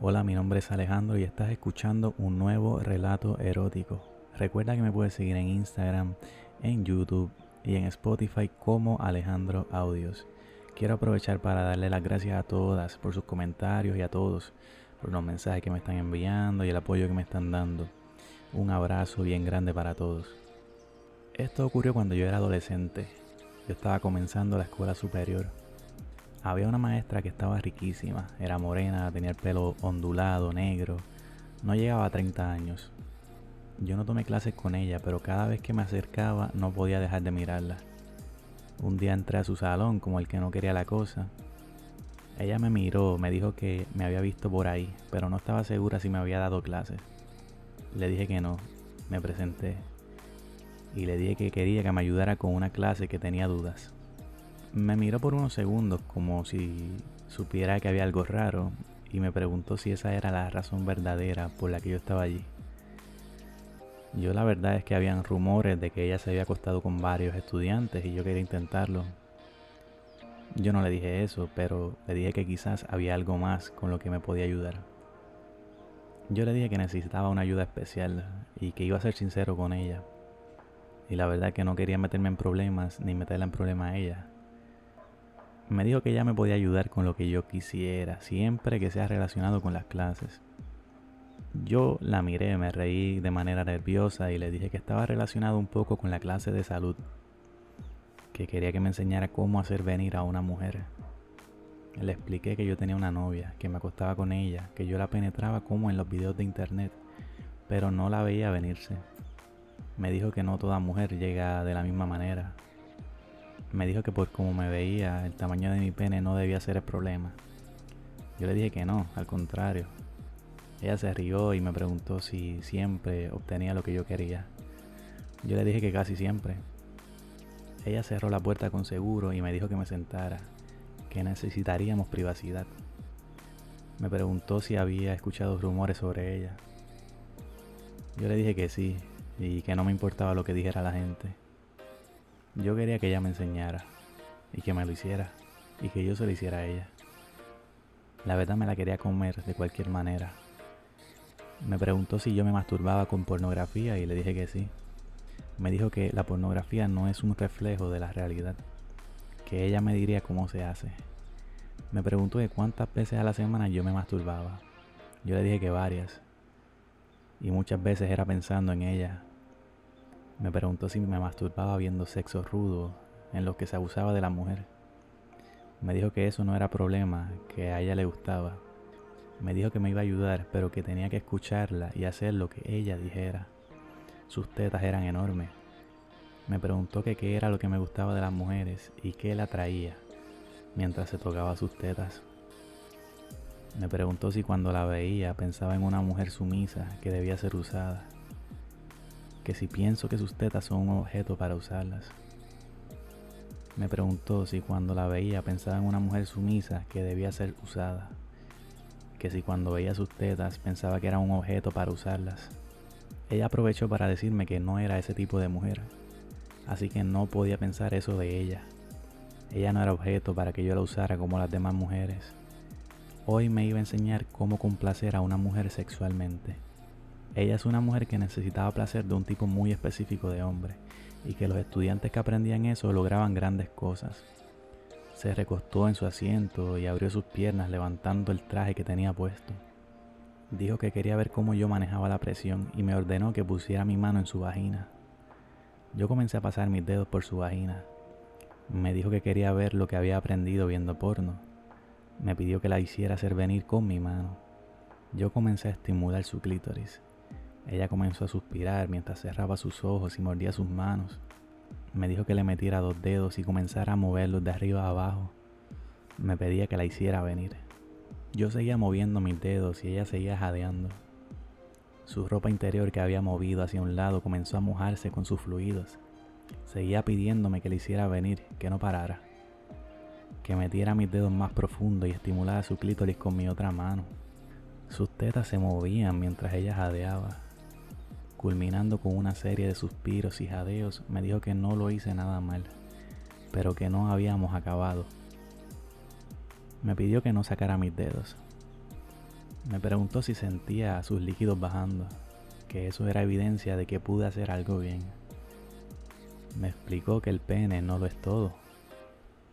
Hola, mi nombre es Alejandro y estás escuchando un nuevo relato erótico. Recuerda que me puedes seguir en Instagram, en YouTube y en Spotify como Alejandro Audios. Quiero aprovechar para darle las gracias a todas por sus comentarios y a todos por los mensajes que me están enviando y el apoyo que me están dando. Un abrazo bien grande para todos. Esto ocurrió cuando yo era adolescente. Yo estaba comenzando la escuela superior. Había una maestra que estaba riquísima, era morena, tenía el pelo ondulado, negro, no llegaba a 30 años. Yo no tomé clases con ella, pero cada vez que me acercaba no podía dejar de mirarla. Un día entré a su salón como el que no quería la cosa. Ella me miró, me dijo que me había visto por ahí, pero no estaba segura si me había dado clases. Le dije que no, me presenté y le dije que quería que me ayudara con una clase que tenía dudas. Me miró por unos segundos como si supiera que había algo raro y me preguntó si esa era la razón verdadera por la que yo estaba allí. Yo la verdad es que habían rumores de que ella se había acostado con varios estudiantes y yo quería intentarlo. Yo no le dije eso, pero le dije que quizás había algo más con lo que me podía ayudar. Yo le dije que necesitaba una ayuda especial y que iba a ser sincero con ella. Y la verdad que no quería meterme en problemas ni meterla en problemas a ella. Me dijo que ella me podía ayudar con lo que yo quisiera, siempre que sea relacionado con las clases. Yo la miré, me reí de manera nerviosa y le dije que estaba relacionado un poco con la clase de salud, que quería que me enseñara cómo hacer venir a una mujer. Le expliqué que yo tenía una novia, que me acostaba con ella, que yo la penetraba como en los videos de internet, pero no la veía venirse. Me dijo que no toda mujer llega de la misma manera, me dijo que por como me veía, el tamaño de mi pene no debía ser el problema. Yo le dije que no, al contrario. Ella se rió y me preguntó si siempre obtenía lo que yo quería. Yo le dije que casi siempre. Ella cerró la puerta con seguro y me dijo que me sentara, que necesitaríamos privacidad. Me preguntó si había escuchado rumores sobre ella. Yo le dije que sí y que no me importaba lo que dijera la gente. Yo quería que ella me enseñara y que me lo hiciera y que yo se lo hiciera a ella. La verdad me la quería comer de cualquier manera. Me preguntó si yo me masturbaba con pornografía y le dije que sí. Me dijo que la pornografía no es un reflejo de la realidad, que ella me diría cómo se hace. Me preguntó de cuántas veces a la semana yo me masturbaba. Yo le dije que varias. Y muchas veces era pensando en ella, me preguntó si me masturbaba viendo sexo rudo en lo que se abusaba de la mujer. Me dijo que eso no era problema, que a ella le gustaba. Me dijo que me iba a ayudar, pero que tenía que escucharla y hacer lo que ella dijera. Sus tetas eran enormes. Me preguntó que qué era lo que me gustaba de las mujeres y qué la atraía mientras se tocaba sus tetas. Me preguntó si cuando la veía pensaba en una mujer sumisa que debía ser usada que si pienso que sus tetas son un objeto para usarlas. Me preguntó si cuando la veía pensaba en una mujer sumisa que debía ser usada. Que si cuando veía sus tetas pensaba que era un objeto para usarlas. Ella aprovechó para decirme que no era ese tipo de mujer. Así que no podía pensar eso de ella. Ella no era objeto para que yo la usara como las demás mujeres. Hoy me iba a enseñar cómo complacer a una mujer sexualmente. Ella es una mujer que necesitaba placer de un tipo muy específico de hombre y que los estudiantes que aprendían eso lograban grandes cosas. Se recostó en su asiento y abrió sus piernas levantando el traje que tenía puesto. Dijo que quería ver cómo yo manejaba la presión y me ordenó que pusiera mi mano en su vagina. Yo comencé a pasar mis dedos por su vagina. Me dijo que quería ver lo que había aprendido viendo porno. Me pidió que la hiciera hacer venir con mi mano. Yo comencé a estimular su clítoris. Ella comenzó a suspirar mientras cerraba sus ojos y mordía sus manos. Me dijo que le metiera dos dedos y comenzara a moverlos de arriba a abajo. Me pedía que la hiciera venir. Yo seguía moviendo mis dedos y ella seguía jadeando. Su ropa interior que había movido hacia un lado comenzó a mojarse con sus fluidos. Seguía pidiéndome que le hiciera venir, que no parara. Que metiera mis dedos más profundo y estimulara su clítoris con mi otra mano. Sus tetas se movían mientras ella jadeaba. Culminando con una serie de suspiros y jadeos, me dijo que no lo hice nada mal, pero que no habíamos acabado. Me pidió que no sacara mis dedos. Me preguntó si sentía sus líquidos bajando, que eso era evidencia de que pude hacer algo bien. Me explicó que el pene no lo es todo.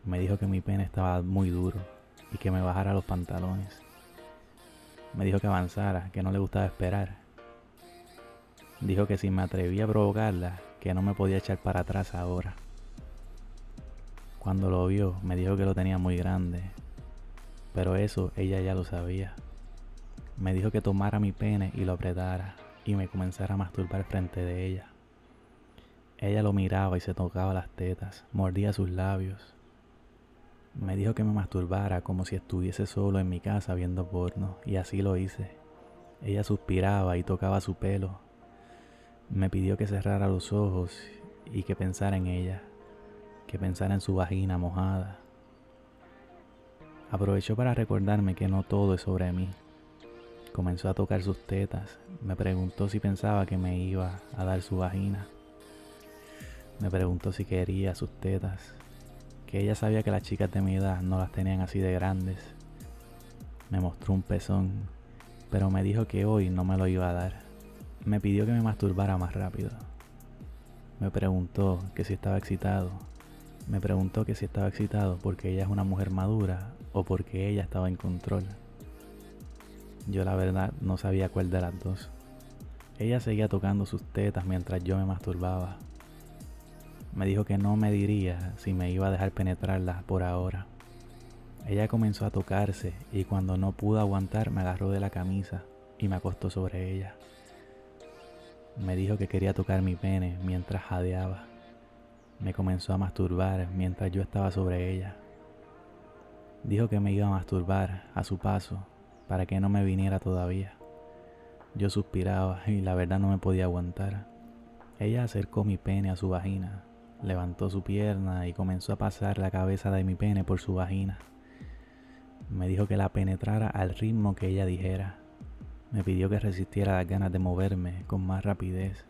Me dijo que mi pene estaba muy duro y que me bajara los pantalones. Me dijo que avanzara, que no le gustaba esperar. Dijo que si me atrevía a provocarla, que no me podía echar para atrás ahora. Cuando lo vio, me dijo que lo tenía muy grande, pero eso ella ya lo sabía. Me dijo que tomara mi pene y lo apretara y me comenzara a masturbar frente de ella. Ella lo miraba y se tocaba las tetas, mordía sus labios. Me dijo que me masturbara como si estuviese solo en mi casa viendo porno y así lo hice. Ella suspiraba y tocaba su pelo me pidió que cerrara los ojos y que pensara en ella, que pensara en su vagina mojada. Aprovechó para recordarme que no todo es sobre mí. Comenzó a tocar sus tetas. Me preguntó si pensaba que me iba a dar su vagina. Me preguntó si quería sus tetas. Que ella sabía que las chicas de mi edad no las tenían así de grandes. Me mostró un pezón, pero me dijo que hoy no me lo iba a dar. Me pidió que me masturbara más rápido. Me preguntó que si estaba excitado. Me preguntó que si estaba excitado porque ella es una mujer madura o porque ella estaba en control. Yo la verdad no sabía cuál de las dos. Ella seguía tocando sus tetas mientras yo me masturbaba. Me dijo que no me diría si me iba a dejar penetrarla por ahora. Ella comenzó a tocarse y cuando no pudo aguantar me agarró de la camisa y me acostó sobre ella. Me dijo que quería tocar mi pene mientras jadeaba. Me comenzó a masturbar mientras yo estaba sobre ella. Dijo que me iba a masturbar a su paso para que no me viniera todavía. Yo suspiraba y la verdad no me podía aguantar. Ella acercó mi pene a su vagina, levantó su pierna y comenzó a pasar la cabeza de mi pene por su vagina. Me dijo que la penetrara al ritmo que ella dijera. Me pidió que resistiera las ganas de moverme con más rapidez,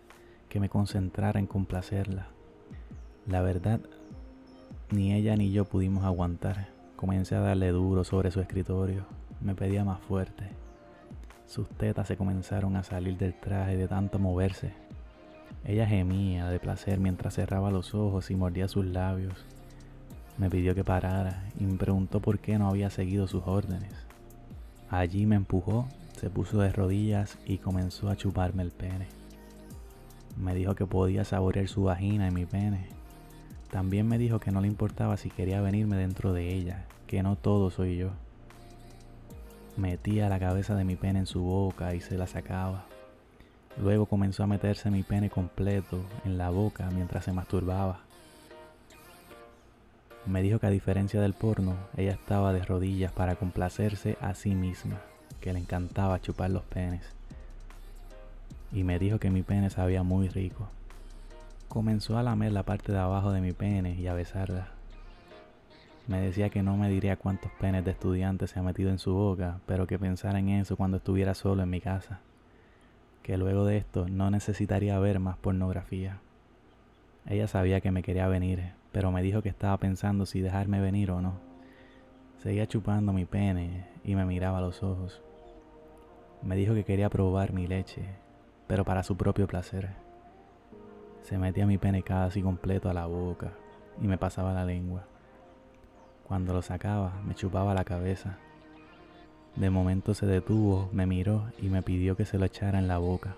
que me concentrara en complacerla. La verdad, ni ella ni yo pudimos aguantar. Comencé a darle duro sobre su escritorio. Me pedía más fuerte. Sus tetas se comenzaron a salir del traje de tanto moverse. Ella gemía de placer mientras cerraba los ojos y mordía sus labios. Me pidió que parara y me preguntó por qué no había seguido sus órdenes. Allí me empujó se puso de rodillas y comenzó a chuparme el pene. Me dijo que podía saborear su vagina y mi pene. También me dijo que no le importaba si quería venirme dentro de ella, que no todo soy yo. Metía la cabeza de mi pene en su boca y se la sacaba. Luego comenzó a meterse mi pene completo en la boca mientras se masturbaba. Me dijo que a diferencia del porno, ella estaba de rodillas para complacerse a sí misma que le encantaba chupar los penes. Y me dijo que mi pene sabía muy rico. Comenzó a lamer la parte de abajo de mi pene y a besarla. Me decía que no me diría cuántos penes de estudiante se ha metido en su boca, pero que pensara en eso cuando estuviera solo en mi casa. Que luego de esto no necesitaría ver más pornografía. Ella sabía que me quería venir, pero me dijo que estaba pensando si dejarme venir o no. Seguía chupando mi pene y me miraba a los ojos. Me dijo que quería probar mi leche, pero para su propio placer. Se metía mi pene casi completo a la boca y me pasaba la lengua. Cuando lo sacaba, me chupaba la cabeza. De momento se detuvo, me miró y me pidió que se lo echara en la boca.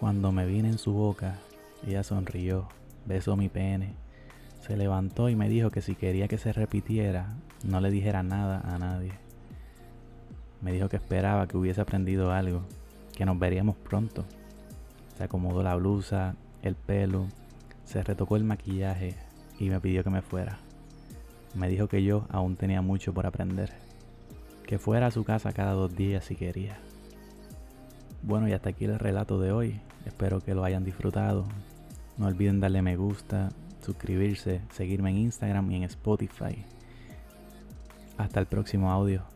Cuando me vine en su boca, ella sonrió, besó mi pene, se levantó y me dijo que si quería que se repitiera, no le dijera nada a nadie. Me dijo que esperaba que hubiese aprendido algo, que nos veríamos pronto. Se acomodó la blusa, el pelo, se retocó el maquillaje y me pidió que me fuera. Me dijo que yo aún tenía mucho por aprender, que fuera a su casa cada dos días si quería. Bueno, y hasta aquí el relato de hoy. Espero que lo hayan disfrutado. No olviden darle me gusta, suscribirse, seguirme en Instagram y en Spotify. Hasta el próximo audio.